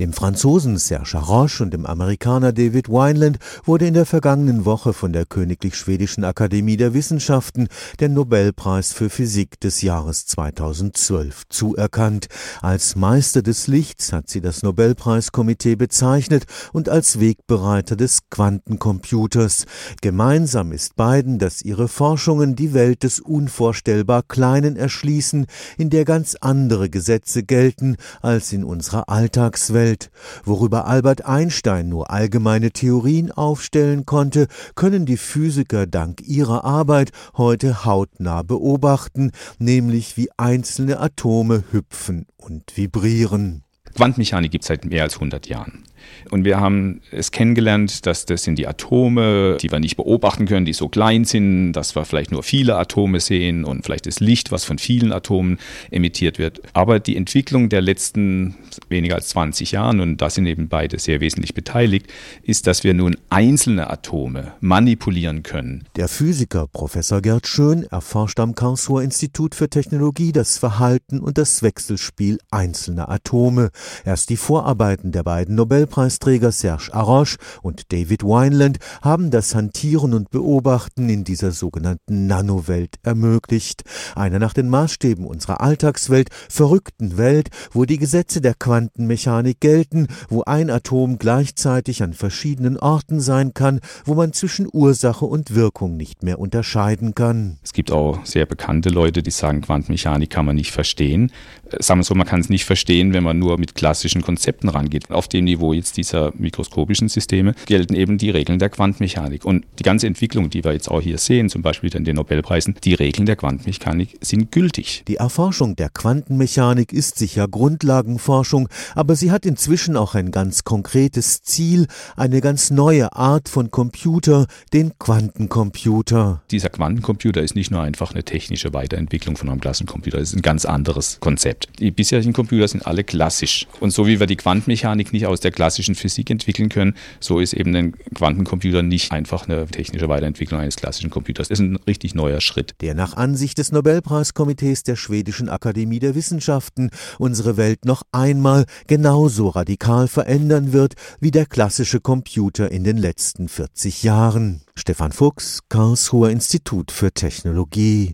Dem Franzosen Serge Haroche und dem Amerikaner David Wineland wurde in der vergangenen Woche von der Königlich Schwedischen Akademie der Wissenschaften der Nobelpreis für Physik des Jahres 2012 zuerkannt. Als Meister des Lichts hat sie das Nobelpreiskomitee bezeichnet und als Wegbereiter des Quantencomputers. Gemeinsam ist beiden, dass ihre Forschungen die Welt des unvorstellbar Kleinen erschließen, in der ganz andere Gesetze gelten als in unserer Alltagswelt. Welt. Worüber Albert Einstein nur allgemeine Theorien aufstellen konnte, können die Physiker dank ihrer Arbeit heute hautnah beobachten, nämlich wie einzelne Atome hüpfen und vibrieren. Quantenmechanik gibt es seit mehr als 100 Jahren. Und wir haben es kennengelernt, dass das sind die Atome, die wir nicht beobachten können, die so klein sind, dass wir vielleicht nur viele Atome sehen und vielleicht das Licht, was von vielen Atomen emittiert wird. Aber die Entwicklung der letzten weniger als 20 Jahren, und da sind eben beide sehr wesentlich beteiligt, ist, dass wir nun einzelne Atome manipulieren können. Der Physiker Professor Gerd Schön erforscht am Karlsruher Institut für Technologie das Verhalten und das Wechselspiel einzelner Atome. Erst die Vorarbeiten der beiden Nobelpreise Nobelpreisträger Serge Haroche und David Wineland haben das Hantieren und Beobachten in dieser sogenannten Nanowelt ermöglicht, einer nach den Maßstäben unserer Alltagswelt verrückten Welt, wo die Gesetze der Quantenmechanik gelten, wo ein Atom gleichzeitig an verschiedenen Orten sein kann, wo man zwischen Ursache und Wirkung nicht mehr unterscheiden kann. Es gibt auch sehr bekannte Leute, die sagen, Quantenmechanik kann man nicht verstehen. Sagen wir so, man kann es nicht verstehen, wenn man nur mit klassischen Konzepten rangeht. Auf dem Niveau jetzt dieser mikroskopischen Systeme gelten eben die Regeln der Quantenmechanik. Und die ganze Entwicklung, die wir jetzt auch hier sehen, zum Beispiel in den Nobelpreisen, die Regeln der Quantenmechanik sind gültig. Die Erforschung der Quantenmechanik ist sicher Grundlagenforschung, aber sie hat inzwischen auch ein ganz konkretes Ziel, eine ganz neue Art von Computer, den Quantencomputer. Dieser Quantencomputer ist nicht nur einfach eine technische Weiterentwicklung von einem Klassencomputer, es ist ein ganz anderes Konzept. Die bisherigen Computer sind alle klassisch. Und so wie wir die Quantenmechanik nicht aus der klassischen Physik entwickeln können, so ist eben ein Quantencomputer nicht einfach eine technische Weiterentwicklung eines klassischen Computers. Das ist ein richtig neuer Schritt. Der nach Ansicht des Nobelpreiskomitees der Schwedischen Akademie der Wissenschaften unsere Welt noch einmal genauso radikal verändern wird wie der klassische Computer in den letzten 40 Jahren. Stefan Fuchs, Karlsruher Institut für Technologie